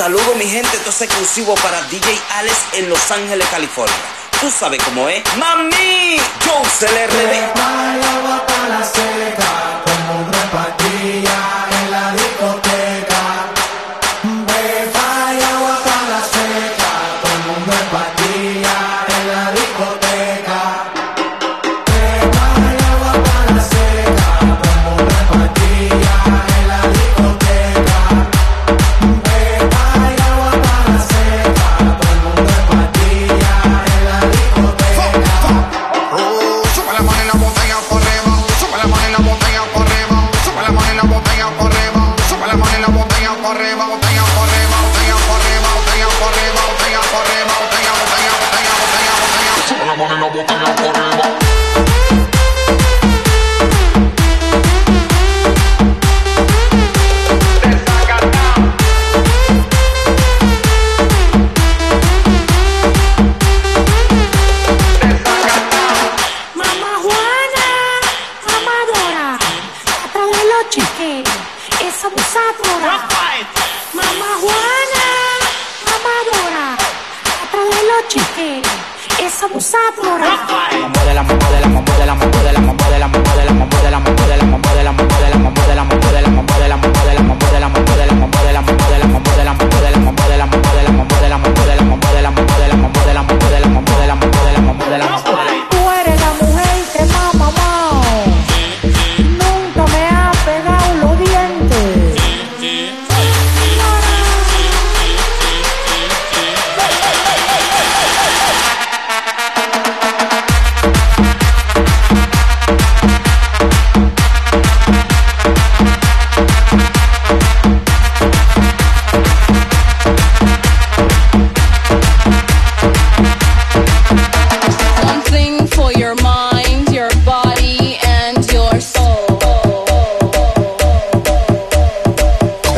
Saludo mi gente, esto es exclusivo para DJ Alex en Los Ángeles, California. Tú sabes cómo es. ¡Mami! Yo se le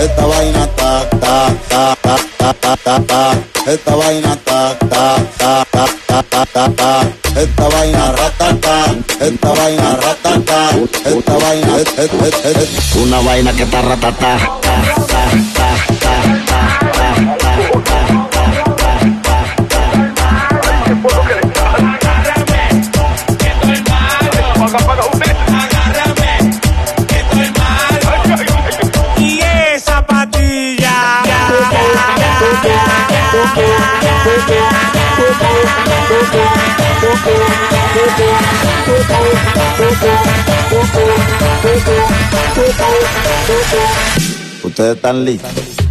esta vaina ta ta ta ta ta ta ta esta vaina ta ta ta ta ta ta ta esta vaina ratata, esta vaina ratata, esta vaina, esta vaina, una vaina que ta ratata. Ustedes están listos.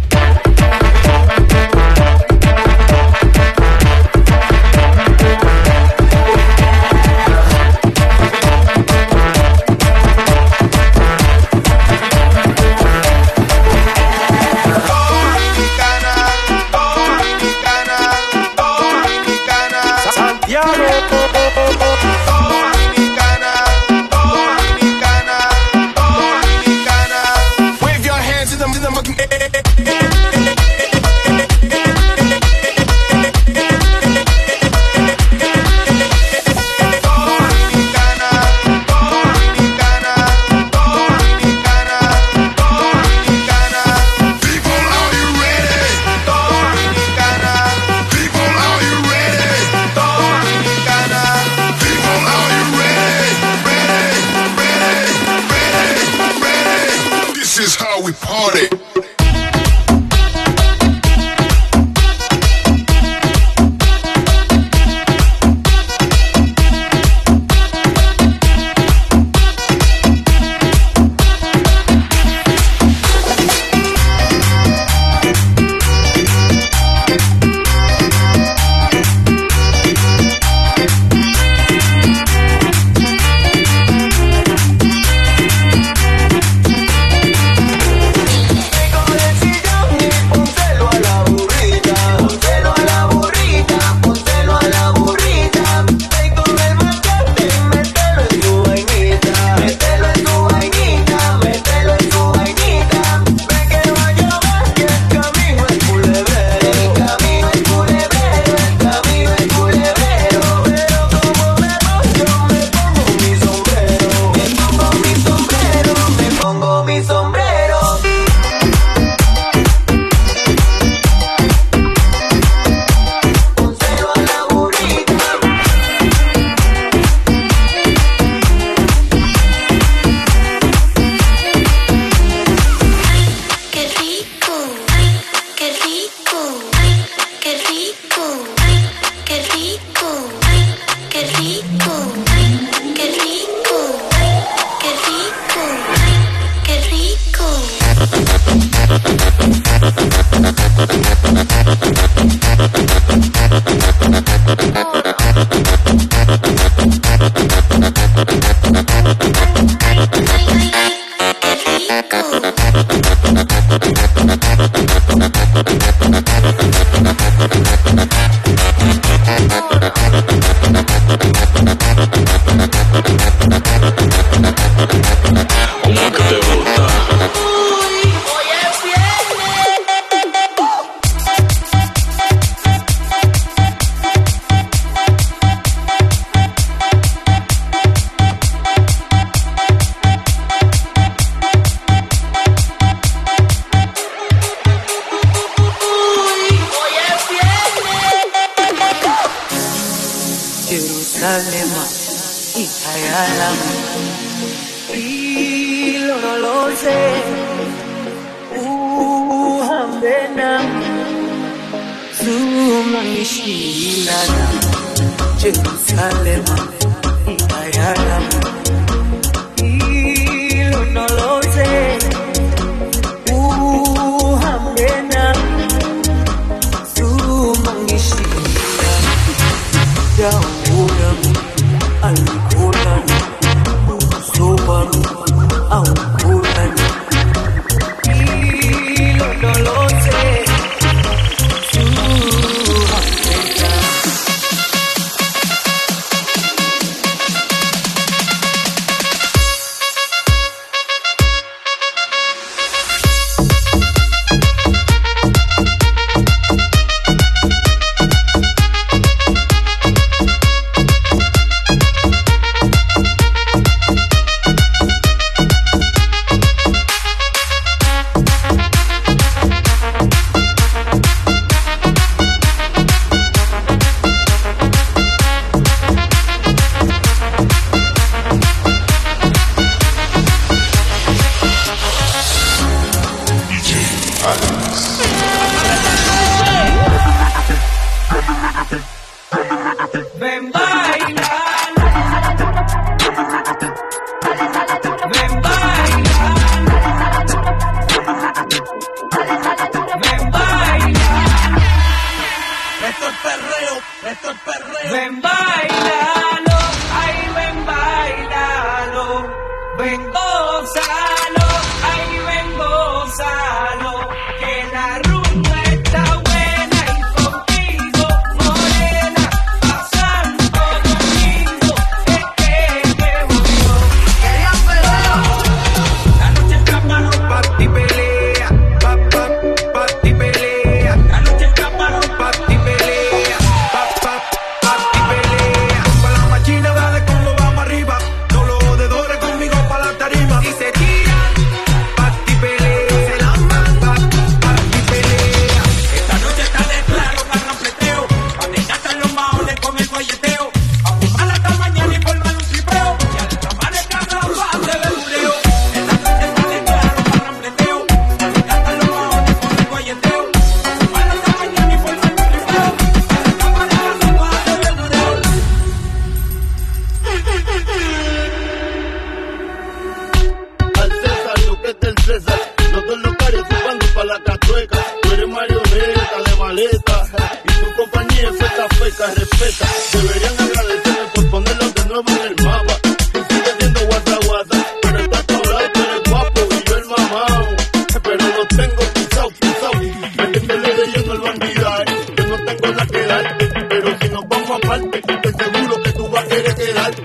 estoy seguro que tú vas a querer quedarte.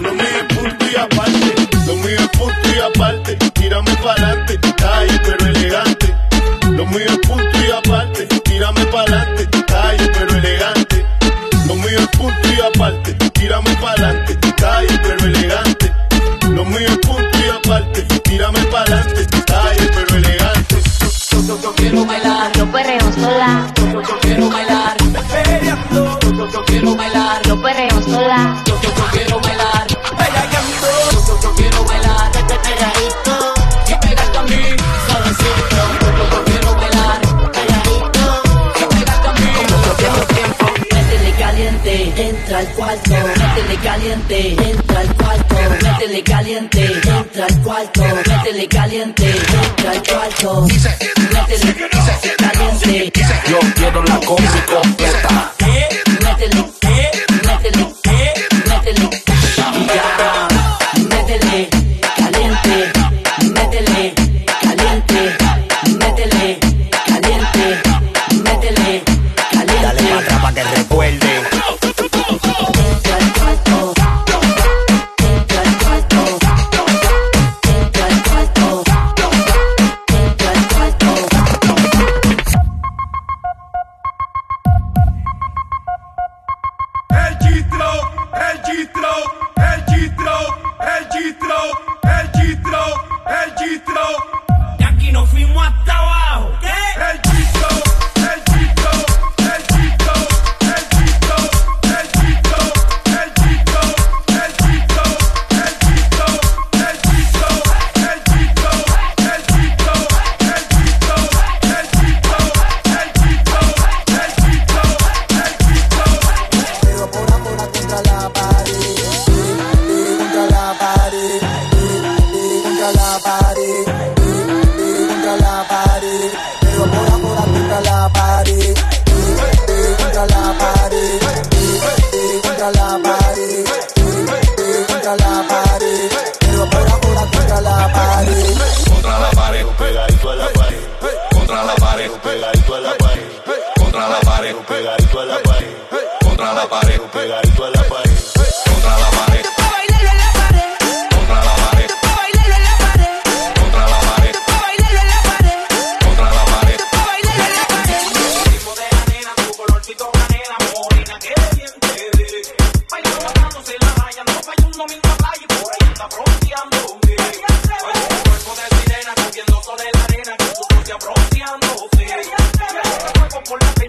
Lo mío es punto y aparte, lo mío es punto y aparte, tírame para entra al cuarto, métele caliente, entra al cuarto, métele caliente, entra al cuarto, métele caliente, entra al cuarto, métele caliente. Yo quiero la cosa completa. de troll, é de troll, é de troll.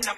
I'm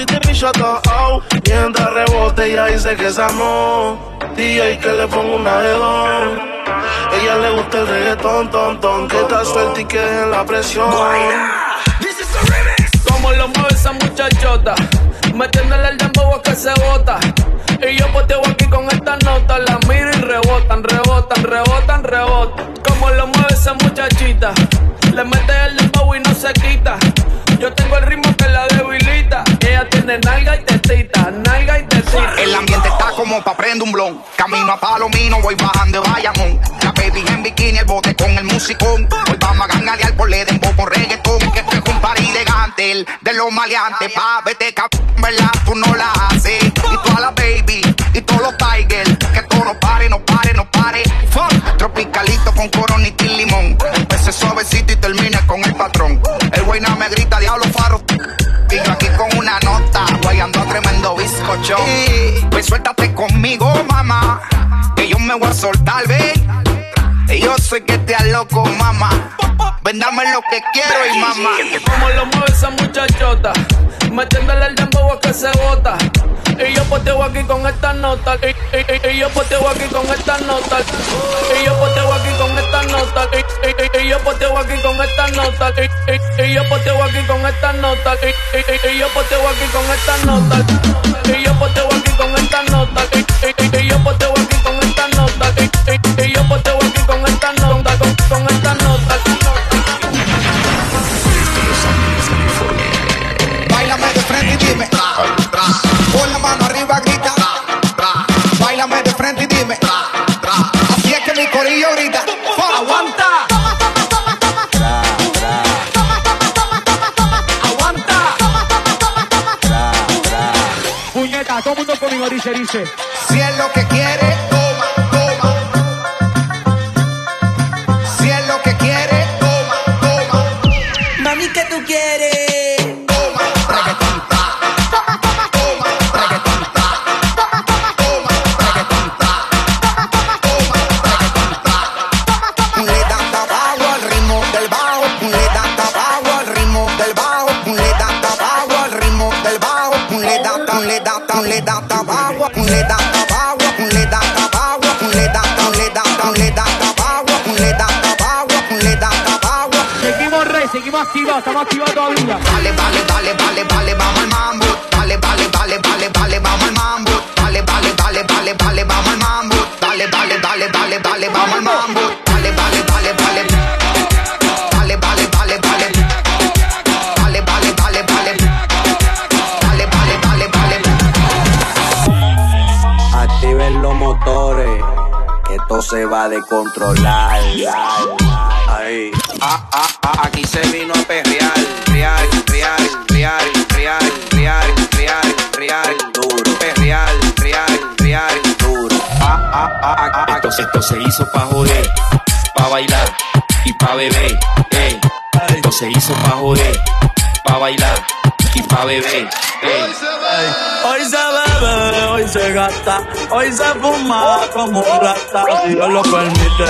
si te picha todo Mientras rebote ella dice que es amor DJ que le ponga una de dos Ella le gusta el reggaetón, ton, ton Que está suelta y que en la presión Como lo mueve esa muchachota, metiéndole el dembow a que se bota. Y yo poteo aquí con esta nota, la miro y rebotan, rebotan, rebotan, rebotan. Como lo mueve esa muchachita, le mete el dembow y no se quita. Yo tengo el ritmo que la debilita. Ella tiene nalga y tetita, nalga y tetita. El ambiente está como pa' prender un blon. Camino a Palomino, voy bajando de Bayamón. La baby en bikini, el bote con el musicón. Hoy vamos a ganalear por le dembow con reggaetón. Que esto es un party elegante, el de los maleantes. Pa' vete, cabrón, ¿verdad? Tú no la haces. Y toda la baby, y todos los tigers. Que todo no pare, no pare, no pare. Tropicalito con coronita y limón. Bizcocho. Pues suéltate conmigo, mamá. Que yo me voy a soltar, ve. Y yo sé que te loco, mamá. Ven, dame lo que quiero y mamá. Como lo mueve esa muchachota, metiéndole el dembow a que se bota. Y yo poteo aquí con esta nota. Y, y- y- y yo poteo aquí con esta nota. Y yo poteo aquí con esta yo poteo aquí con esta nota. Y, y- y yo poteo aquí con esta nota. Y, y- yo poteo aquí con esta nota. Y yo poteo aquí con esta nota. Y, y- y yo poteo estamos activos todavía. Vale, vale, vale, vale, vale, vamos al mambo. Vale, vale, vale, vale, vale, vamos al mambo. Vale, vale, vale, vale, vale, vamos al mambo. Vale, vale, vale, vale, vale, vamos al mambo. Vale, vale, vale, vale. Vale, vale, vale, vale. Vale, vale, vale, vale. Vale, vale. Activen los motores. Esto se va a descontrolar. Ahí. Ah, ah. Esto se hizo pa' joder, pa' bailar y pa' beber. Ey. Esto se hizo pa' joder, pa' bailar y pa' beber. Ey. Hoy se bebe, hoy se gasta, hoy se fuma como un rata. Si Dios lo permite,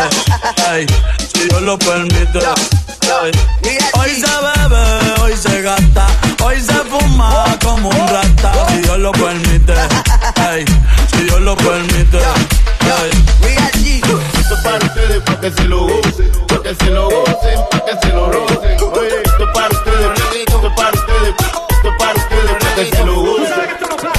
ey, si Dios lo permite. Ey. Hoy se bebe, hoy se gasta, hoy se fuma como un rata. Si Dios lo permite, ey, si Dios lo permite. Ey pa' que se lo gocen, pa' que se lo gocen, pa' que se lo gocen. Oye, esto parte de reggaeton, esto parte de, esto parte de, pa' que se lo gocen.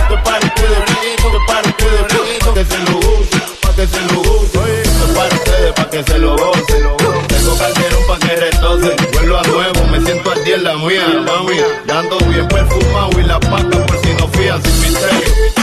Esto parte de reggaeton, esto parte de reggaeton, que se lo gocen, pa' que se lo gocen. Oye, esto de, pa' que se lo gocen. Tengo calderón pa' que retocen, vuelo a nuevo, me siento al día en la mía, mami. Ya bien perfumado y la paca por si no fían sin misterio.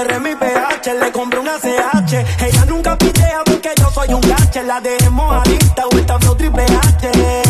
cerré mi pH, le compré una CH. Ella nunca pitea porque yo soy un gache. La dejemos adicta o esta triple H.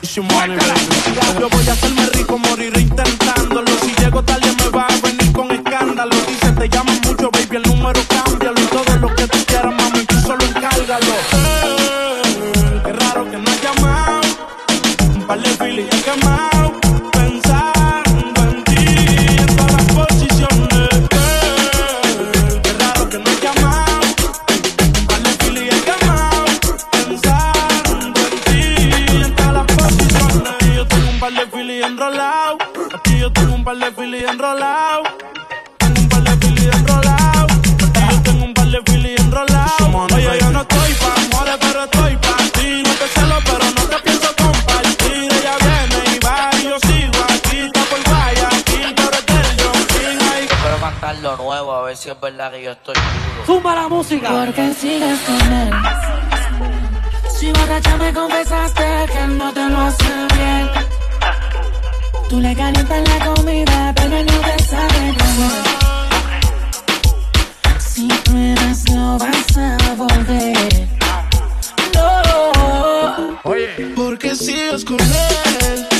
Yo voy a hacerme rico, moriré intentándolo. Si si es verdad que yo estoy duro. Zumba la música. Porque sigues con él. Si borracha me confesaste que no te lo hace bien. Tú le calientas la comida, pero él no te sabe comer. Si tú eres, no vas a volver. No. Oye, porque sigues con él.